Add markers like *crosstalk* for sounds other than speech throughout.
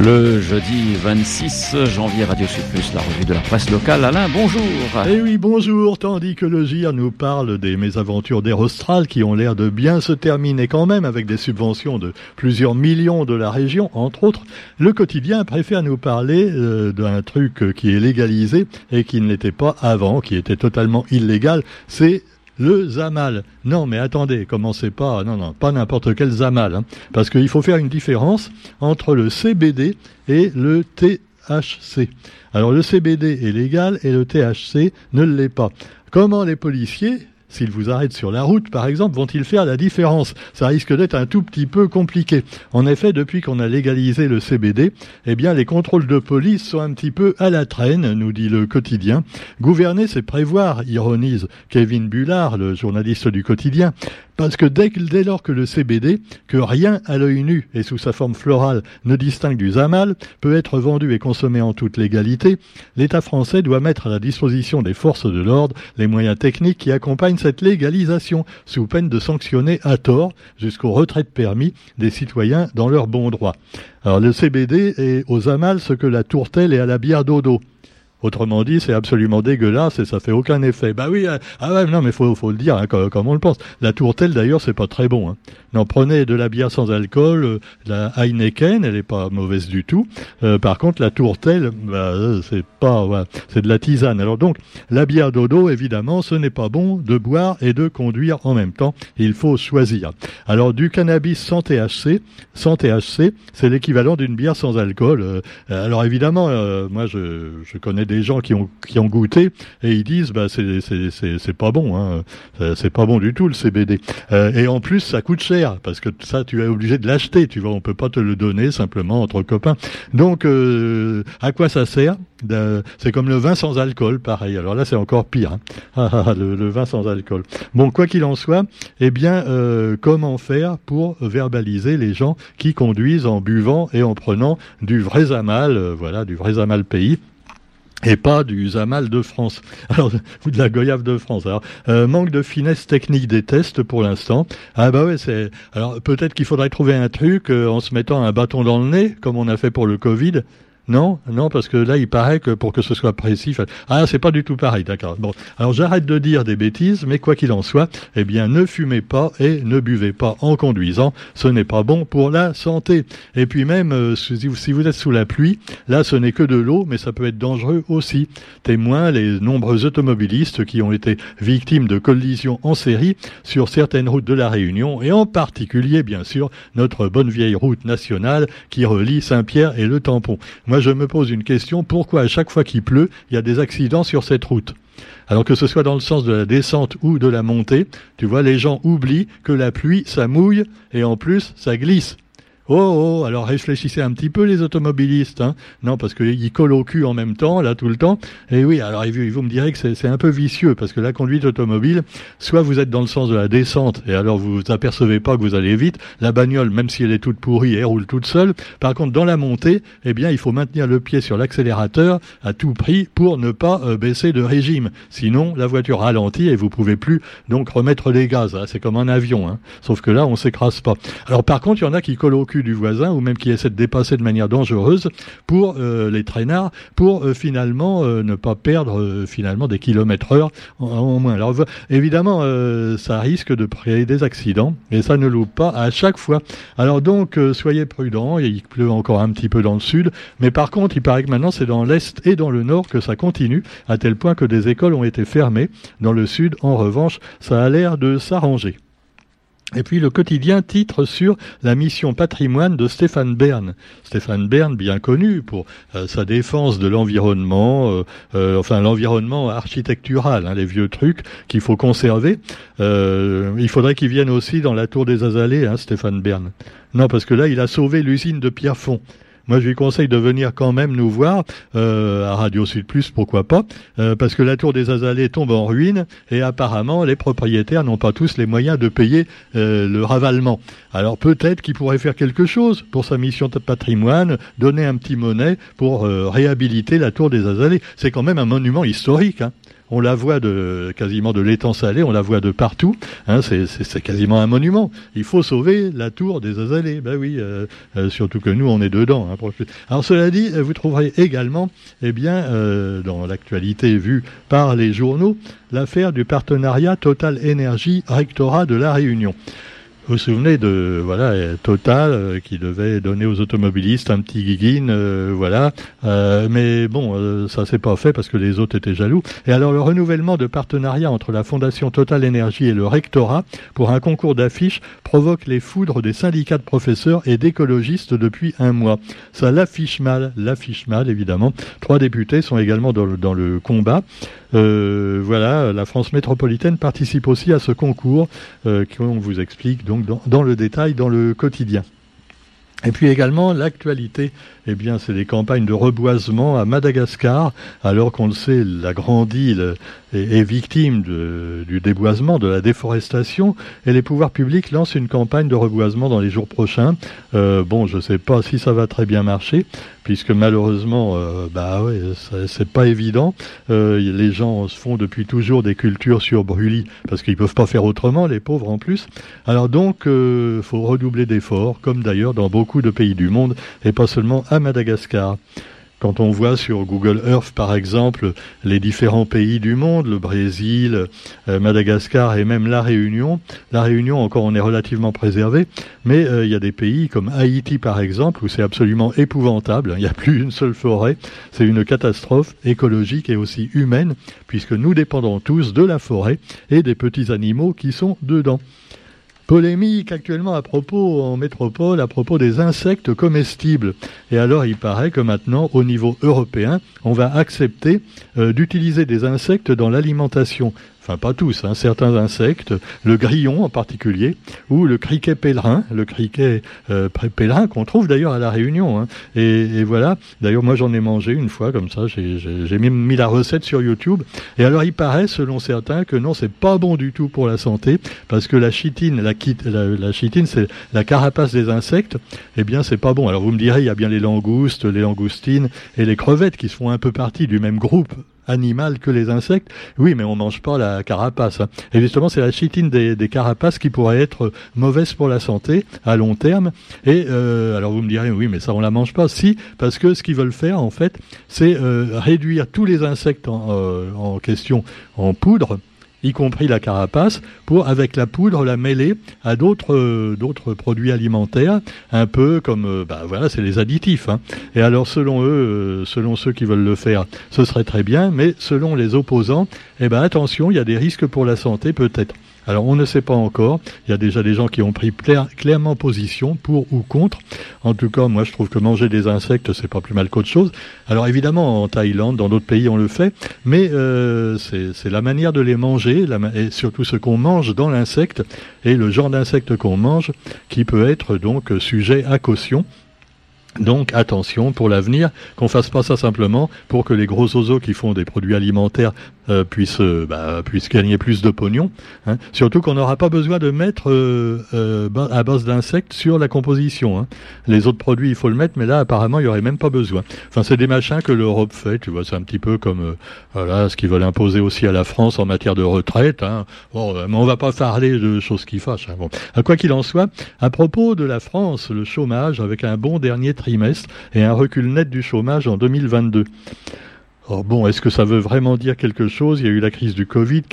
Le jeudi 26 janvier, Radio Sud Plus, la revue de la presse locale. Alain, bonjour. Eh oui, bonjour. Tandis que le GIR nous parle des mésaventures d'Aerostral qui ont l'air de bien se terminer quand même avec des subventions de plusieurs millions de la région, entre autres, le quotidien préfère nous parler euh, d'un truc qui est légalisé et qui ne l'était pas avant, qui était totalement illégal. C'est le Zamal. Non, mais attendez, commencez pas, non, non, pas n'importe quel Zamal, hein, parce qu'il faut faire une différence entre le CBD et le THC. Alors le CBD est légal et le THC ne l'est pas. Comment les policiers s'ils vous arrêtent sur la route, par exemple, vont-ils faire la différence? Ça risque d'être un tout petit peu compliqué. En effet, depuis qu'on a légalisé le CBD, eh bien, les contrôles de police sont un petit peu à la traîne, nous dit le quotidien. Gouverner, c'est prévoir, ironise Kevin Bullard, le journaliste du quotidien. Parce que dès, lors que le CBD, que rien à l'œil nu et sous sa forme florale ne distingue du zamal, peut être vendu et consommé en toute légalité, l'État français doit mettre à la disposition des forces de l'ordre les moyens techniques qui accompagnent cette légalisation, sous peine de sanctionner à tort jusqu'au retrait de permis des citoyens dans leur bon droit. Alors le CBD est aux zamal ce que la tourtelle est à la bière dodo. Autrement dit, c'est absolument dégueulasse et ça fait aucun effet. Bah oui, euh, ah ouais, non, mais faut, faut le dire hein, comme, on le pense. La tourtelle, d'ailleurs, c'est pas très bon. Hein. Non, prenez de la bière sans alcool, euh, la Heineken, elle est pas mauvaise du tout. Euh, par contre, la tourtelle, bah, c'est pas, c'est de la tisane. Alors donc, la bière dodo, évidemment, ce n'est pas bon de boire et de conduire en même temps. Il faut choisir. Alors du cannabis sans THC, sans THC, c'est l'équivalent d'une bière sans alcool. alors évidemment, moi, je, connais des gens qui ont qui ont goûté et ils disent bah c'est c'est c'est pas bon hein c'est pas bon du tout le CBD euh, et en plus ça coûte cher parce que ça tu es obligé de l'acheter tu vois on peut pas te le donner simplement entre copains. Donc euh, à quoi ça sert c'est comme le vin sans alcool pareil. Alors là c'est encore pire hein. *laughs* Ah, ah, ah, le, vin sans alcool. Bon quoi qu'il en soit eh bien euh, comment faire pour verbaliser les gens qui conduisent en buvant et en prenant du vrai zamal voilà du vrai zamal pays? Et pas du Zamal de France, *laughs* ou de la Goyave de France. Euh, manque de finesse technique des tests pour l'instant. Ah bah ouais, alors peut-être qu'il faudrait trouver un truc euh, en se mettant un bâton dans le nez, comme on a fait pour le Covid. Non, non, parce que là, il paraît que pour que ce soit précis, ah, c'est pas du tout pareil, d'accord. Bon, alors j'arrête de dire des bêtises, mais quoi qu'il en soit, eh bien, ne fumez pas et ne buvez pas en conduisant. Ce n'est pas bon pour la santé. Et puis même, euh, si vous êtes sous la pluie, là, ce n'est que de l'eau, mais ça peut être dangereux aussi. Témoin les nombreux automobilistes qui ont été victimes de collisions en série sur certaines routes de la Réunion, et en particulier, bien sûr, notre bonne vieille route nationale qui relie Saint-Pierre et le Tampon je me pose une question, pourquoi à chaque fois qu'il pleut, il y a des accidents sur cette route? Alors que ce soit dans le sens de la descente ou de la montée, tu vois, les gens oublient que la pluie, ça mouille et en plus, ça glisse. Oh, oh, alors réfléchissez un petit peu les automobilistes. Hein. Non, parce qu'ils collent au cul en même temps, là, tout le temps. Et oui, alors vous me direz que c'est un peu vicieux, parce que la conduite automobile, soit vous êtes dans le sens de la descente, et alors vous vous apercevez pas que vous allez vite. La bagnole, même si elle est toute pourrie, elle roule toute seule. Par contre, dans la montée, eh bien, il faut maintenir le pied sur l'accélérateur à tout prix pour ne pas euh, baisser de régime. Sinon, la voiture ralentit et vous pouvez plus donc remettre les gaz. Hein. C'est comme un avion. Hein. Sauf que là, on s'écrase pas. Alors par contre, il y en a qui collent au cul du voisin ou même qui essaie de dépasser de manière dangereuse pour euh, les traînards pour euh, finalement euh, ne pas perdre finalement des kilomètres heure en, moins. Alors évidemment ça risque de créer des accidents et ça ne loupe pas à chaque fois. Alors donc soyez prudents, il pleut encore un petit peu dans le sud, mais par contre il paraît que maintenant c'est dans l'est et dans le nord que ça continue à tel point que des écoles ont été fermées. Dans le sud en revanche ça a l'air de s'arranger. Et puis le quotidien titre sur la mission patrimoine de Stéphane Bern. Stéphane Bern, bien connu pour euh, sa défense de l'environnement, euh, euh, enfin l'environnement architectural, hein, les vieux trucs qu'il faut conserver. il faudrait qu'il vienne aussi dans la tour des Azalées, hein, Stéphane Bern. Non, parce que là, il a sauvé l'usine de Pierrefonds. Moi, je lui conseille de venir quand même nous voir euh, à Radio Sud Plus, pourquoi pas, euh, parce que la tour des Azalées tombe en ruine et apparemment les propriétaires n'ont pas tous les moyens de payer euh, le ravalement. Alors peut-être qu'il pourrait faire quelque chose pour sa mission de patrimoine, donner un petit monnaie pour réhabiliter la tour des Azalées. C'est quand même un monument historique. Hein. On la voit de quasiment de l'étang salé, on la voit de partout. Hein, c'est quasiment un monument. Il faut sauver la tour des Azalées. Ben oui, euh, euh, surtout que nous, on est dedans. Hein, Alors cela dit, vous trouverez également, eh bien, euh, dans l'actualité vue par les journaux, l'affaire du partenariat Total Énergie Rectorat de la Réunion. Vous vous souvenez de voilà Total euh, qui devait donner aux automobilistes un petit guiguine, euh, voilà. Euh, mais bon, ça s'est pas fait parce que les autres étaient jaloux. Et alors le renouvellement de partenariat entre la Fondation Total Énergie et le rectorat pour un concours d'affiches provoque les foudres des syndicats de professeurs et d'écologistes depuis un mois. Ça l'affiche mal, l'affiche mal évidemment. Trois députés sont également dans le, combat. Voilà, la France métropolitaine participe aussi à ce concours qu'on vous explique donc dans, le détail dans le quotidien. Et puis également l'actualité, eh bien c'est les campagnes de reboisement à Madagascar, alors qu'on le sait, la grande île est, victime du déboisement, de la déforestation, et les pouvoirs publics lancent une campagne de reboisement dans les jours prochains. Euh, bon, je ne sais pas si ça va très bien marcher, puisque malheureusement, euh, bah ouais, c'est pas évident. Euh, les gens se font depuis toujours des cultures sur brûlis parce qu'ils peuvent pas faire autrement, les pauvres en plus. Alors donc, euh, faut redoubler d'efforts, comme d'ailleurs dans beaucoup de pays du monde, et pas seulement à Madagascar. Quand on voit sur Google Earth, par exemple, les différents pays du monde, le Brésil, euh, Madagascar et même la Réunion, la Réunion encore on est relativement préservé, mais euh, il y a des pays comme Haïti, par exemple, où c'est absolument épouvantable. Il n'y a plus une seule forêt. C'est une catastrophe écologique et aussi humaine, puisque nous dépendons tous de la forêt et des petits animaux qui sont dedans. Polémique actuellement à propos en métropole à propos des insectes comestibles. Et alors il paraît que maintenant au niveau européen, on va accepter euh, d'utiliser des insectes dans l'alimentation enfin pas tous, hein, certains insectes, le grillon en particulier, ou le criquet pèlerin, le criquet euh, pèlerin qu'on trouve d'ailleurs à la Réunion. Hein. Et, voilà, d'ailleurs moi j'en ai mangé une fois comme ça, j'ai mis, mis, la recette sur YouTube. Et alors il paraît, selon certains, que non, c'est pas bon du tout pour la santé, parce que la chitine, la, la, la chitine, c'est la carapace des insectes. Eh bien, c'est pas bon. Alors vous me direz, il y a bien les langoustes, les langoustines et les crevettes qui font un peu partie du même groupe animal que les insectes. Oui, mais on mange pas la carapace. Hein. Et justement, c'est la chitine des, carapaces qui pourrait être mauvaise pour la santé à long terme. Et euh, alors vous me direz, oui, mais ça on la mange pas. Si, parce que ce qu'ils veulent faire en fait, c'est euh, réduire tous les insectes en, euh, en question en poudre y compris la carapace, pour avec la poudre la mêler à d'autres euh, produits alimentaires, un peu comme euh, bah voilà, c'est les additifs. Hein. Et alors selon eux, euh, selon ceux qui veulent le faire, ce serait très bien, mais selon les opposants, eh ben attention, il y a des risques pour la santé peut-être. Alors on ne sait pas encore. Il y a déjà des gens qui ont pris clairement position pour ou contre. En tout cas, moi je trouve que manger des insectes c'est pas plus mal qu'autre chose. Alors évidemment en Thaïlande, dans d'autres pays on le fait, mais euh, c'est la manière de les manger et surtout ce qu'on mange dans l'insecte et le genre d'insecte qu'on mange qui peut être donc sujet à caution. Donc attention pour l'avenir, qu'on fasse pas ça simplement pour que les gros oiseaux qui font des produits alimentaires euh, puissent, euh, bah, puissent gagner plus de pognon. Hein. Surtout qu'on n'aura pas besoin de mettre euh, euh à base d'insectes sur la composition. Hein. Les autres produits, il faut le mettre, mais là apparemment il y aurait même pas besoin. Enfin c'est des machins que l'Europe fait, tu vois, c'est un petit peu comme voilà ce qu'ils veulent imposer aussi à la France en matière de retraite. Hein. Bon, mais on va pas parler de choses qui fâchent. Bon. Quoi qu'il en soit, à propos de la France, le chômage avec un bon dernier trimestre et un recul net du chômage en 2022. Or bon, est-ce que ça veut vraiment dire quelque chose? Il y a eu la crise du Covid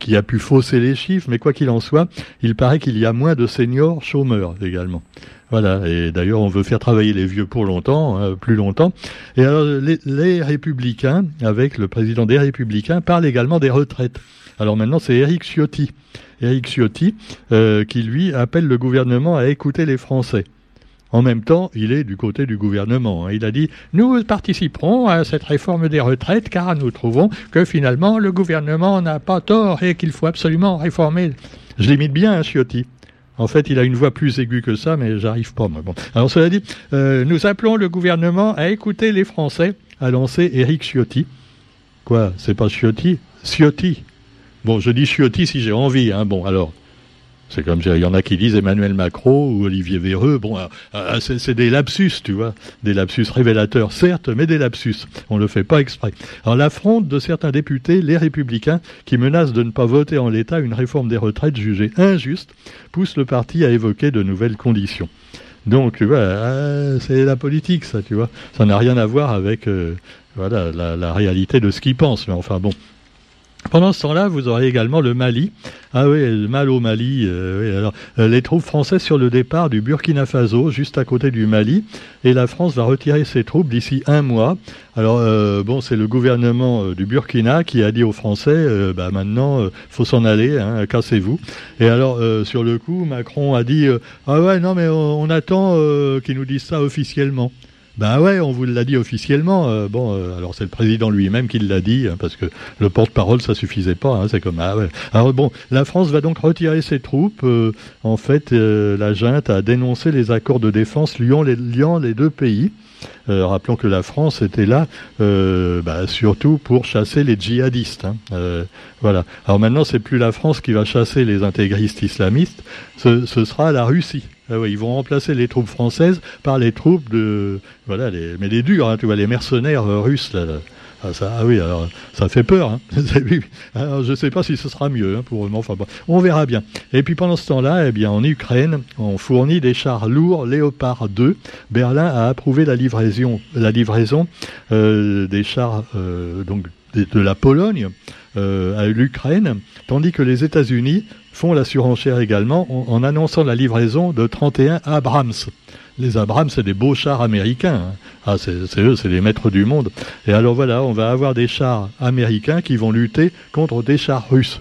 qui a, pu fausser les chiffres, mais quoi qu'il en soit, il paraît qu'il y a moins de seniors chômeurs également. Voilà, et d'ailleurs on veut faire travailler les vieux pour longtemps, hein, plus longtemps. Et alors les, républicains, avec le président des républicains, parlent également des retraites. Alors maintenant c'est Eric Ciotti. Eric Ciotti, euh, qui lui appelle le gouvernement à écouter les Français. En même temps, il est du côté du gouvernement. Hein. Il a dit Nous participerons à cette réforme des retraites car nous trouvons que finalement le gouvernement n'a pas tort et qu'il faut absolument réformer. Je limite bien, hein, Ciotti. En fait, il a une voix plus aiguë que ça, mais j'arrive pas. Bon. Alors, cela dit, euh, nous appelons le gouvernement à écouter les Français, a lancé Éric Ciotti. Quoi C'est pas Ciotti? Ciotti? Bon, je dis Ciotti si j'ai envie. Hein. Bon, alors, C'est comme il y en a qui disent Emmanuel Macron ou Olivier Véreux. Bon, euh, euh, c'est des lapsus, tu vois, des lapsus révélateurs, certes, mais des lapsus. On le fait pas exprès. Alors l'affronte de certains députés, les Républicains, qui menacent de ne pas voter en l'état une réforme des retraites jugée injuste, pousse le parti à évoquer de nouvelles conditions. Donc, tu vois, euh, c'est la politique, ça, tu vois. Ça n'a rien à voir avec voilà la, la réalité de ce qu'ils pensent. Mais enfin, bon, pendant ce temps-là, vous aurez également le Mali. Ah oui, le mal au Mali. Euh, alors, euh, les troupes françaises sur le départ du Burkina Faso, juste à côté du Mali, et la France va retirer ses troupes d'ici un mois. Alors euh, bon, c'est le gouvernement du Burkina qui a dit aux Français, bah maintenant, faut s'en aller, hein, cassez-vous. Et alors, sur le coup, Macron a dit, ah ouais, non mais on, on attend qu'ils nous disent ça officiellement. Ben ouais, on vous l'a dit officiellement. Euh, bon, euh, alors c'est le président lui-même qui l'a dit, hein, parce que le porte-parole, ça suffisait pas. Hein, c'est comme ah ouais. Alors bon, la France va donc retirer ses troupes. Euh, en fait, la junte a dénoncé les accords de défense liant les, liant les deux pays. Rappelons que la France était là bah, surtout pour chasser les djihadistes. Hein. voilà. Alors maintenant, c'est plus la France qui va chasser les intégristes islamistes, ce, sera la Russie. Ah ils vont remplacer les troupes françaises par les troupes de voilà mais les durs hein, les mercenaires euh, russes Ah, ah oui, alors ça fait peur. Hein. *laughs* je ne sais pas si ce sera mieux hein, pour eux, enfin, bon, on verra bien. Et puis pendant ce temps-là, eh bien, en Ukraine, on fournit des chars lourds Léopard 2. Berlin a approuvé la livraison, la livraison euh, des chars euh, donc de, la Pologne euh, à l'Ukraine, tandis que les États-Unis font la surenchère également en, annonçant la livraison de 31 Abrams. Les Abrams, c'est des beaux chars américains. Hein. Ah, c'est eux, c'est les maîtres du monde. Et alors voilà, on va avoir des chars américains qui vont lutter contre des chars russes.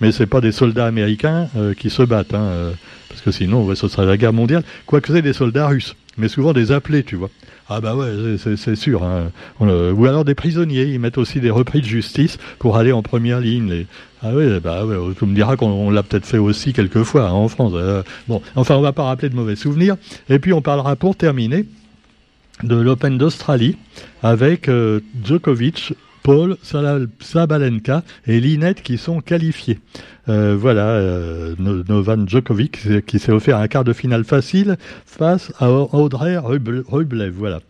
Mais c'est pas des soldats américains euh, qui se battent, hein, euh, parce que sinon, ce serait la guerre mondiale. Quoique c'est des soldats russes, mais souvent des appelés, tu vois. Ah bah ouais, c'est sûr. Hein. ou alors des prisonniers, ils mettent aussi des repris de justice pour aller en première ligne. Ah oui, bah ouais, tu me diras qu'on l'a peut-être fait aussi quelquefois hein, en France. Euh, bon, enfin, on va pas rappeler de mauvais souvenirs. Et puis on parlera pour terminer de l'Open d'Australie avec euh, Djokovic Paul, Sabalenka et Linette qui sont qualifiés. Euh, voilà, euh, Novan Djokovic qui s'est offert un quart de finale facile face à Audrey Rublev. Voilà.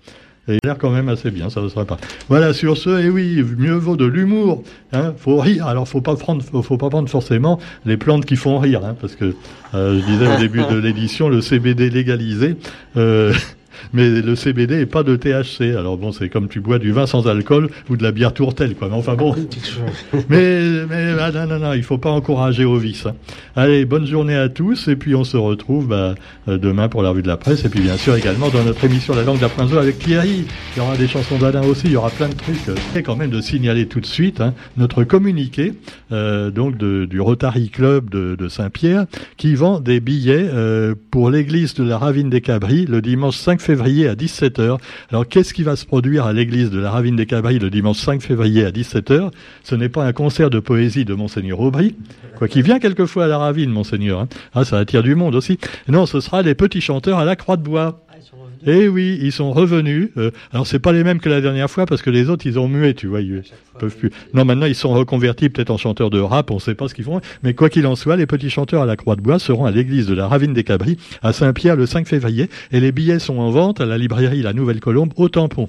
Et l'air quand même assez bien, ça ne sera pas. Voilà, sur ce, et oui, mieux vaut de l'humour. Hein, faut rire. Alors, faut pas prendre, faut, pas prendre forcément les plantes qui font rire, hein, parce que euh, je disais au début de l'édition, le CBD légalisé. Euh, mais le CBD est pas de THC. Alors bon, c'est comme tu bois du vin sans alcool ou de la bière tourtelle, quoi. Mais enfin bon. mais mais ah, non, non, non, il faut pas encourager au vice. Hein. Allez, bonne journée à tous et puis on se retrouve bah, euh, demain pour la revue de la presse et puis bien sûr également dans notre émission La langue d'Aprinzo avec Thierry. Il y aura des chansons d'Alain aussi, il y aura plein de trucs. Et quand même de signaler tout de suite hein, notre communiqué euh, donc du Rotary Club de, de Saint-Pierre qui vend des billets euh, pour l'église de la Ravine des Cabris le dimanche 5 février à 17h. Alors qu'est-ce qui va se produire à l'église de la Ravine des Cabris le dimanche 5 février à 17h Ce n'est pas un concert de poésie de Monseigneur Aubry, quoi qu'il vient quelquefois à la Ravine, Monseigneur. Hein. Ah, ça attire du monde aussi. Non, ce sera les petits chanteurs à la Croix de Bois. Eh oui, ils sont revenus. Euh, alors c'est pas les mêmes que la dernière fois parce que les autres ils ont mué, tu vois, ils peuvent plus. Non, maintenant ils sont reconvertis peut-être en chanteurs de rap, on sait pas ce qu'ils font. Mais quoi qu'il en soit, les petits chanteurs à la Croix de Bois seront à l'église de la Ravine des Cabris à Saint-Pierre le 5 février et les billets sont en vente à la librairie La Nouvelle Colombe au Tampon.